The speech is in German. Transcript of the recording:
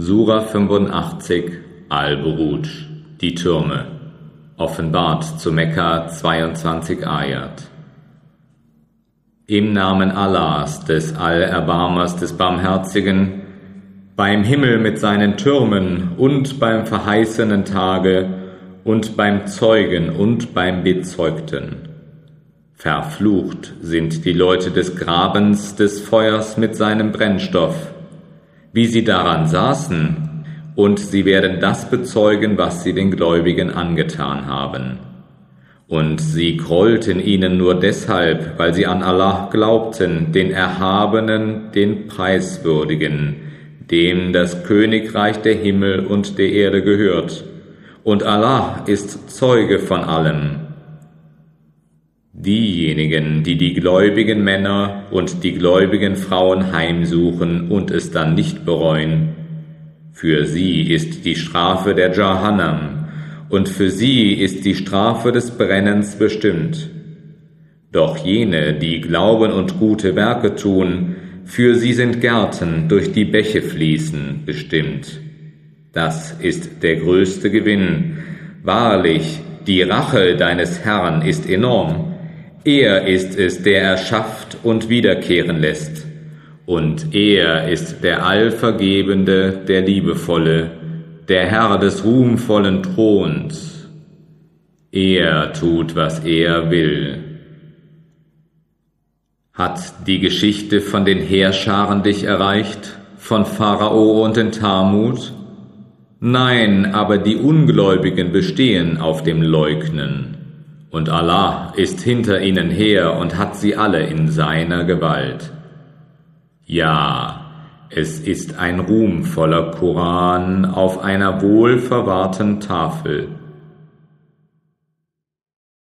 Sura 85 Al-Buruj Die Türme Offenbart zu Mekka 22 Ayat Im Namen Allahs, des Allerbarmers, des Barmherzigen, beim Himmel mit seinen Türmen und beim verheißenen Tage und beim Zeugen und beim Bezeugten. Verflucht sind die Leute des Grabens, des Feuers mit seinem Brennstoff, wie sie daran saßen, und sie werden das bezeugen, was sie den Gläubigen angetan haben. Und sie grollten ihnen nur deshalb, weil sie an Allah glaubten, den Erhabenen, den Preiswürdigen, dem das Königreich der Himmel und der Erde gehört. Und Allah ist Zeuge von allem. Diejenigen, die die gläubigen Männer und die gläubigen Frauen heimsuchen und es dann nicht bereuen, für sie ist die Strafe der Jahannam und für sie ist die Strafe des Brennens bestimmt. Doch jene, die glauben und gute Werke tun, für sie sind Gärten durch die Bäche fließen bestimmt. Das ist der größte Gewinn. Wahrlich, die Rache deines Herrn ist enorm er ist es, der erschafft und wiederkehren lässt. Und er ist der Allvergebende, der Liebevolle, der Herr des ruhmvollen Throns. Er tut, was er will. Hat die Geschichte von den Heerscharen dich erreicht, von Pharao und den Talmud? Nein, aber die Ungläubigen bestehen auf dem Leugnen. Und Allah ist hinter ihnen her und hat sie alle in seiner Gewalt. Ja, es ist ein ruhmvoller Koran auf einer wohlverwahrten Tafel.